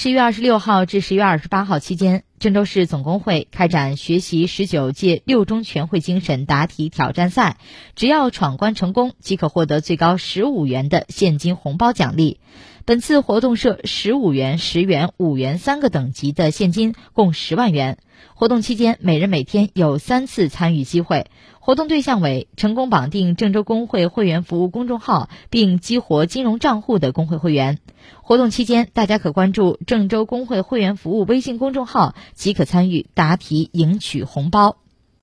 十月二十六号至十月二十八号期间，郑州市总工会开展学习十九届六中全会精神答题挑战赛，只要闯关成功，即可获得最高十五元的现金红包奖励。本次活动设十五元、十元、五元三个等级的现金，共十万元。活动期间，每人每天有三次参与机会。活动对象为成功绑定郑州工会会员服务公众号并激活金融账户的工会会员。活动期间，大家可关注郑州工会会员服务微信公众号，即可参与答题赢取红包。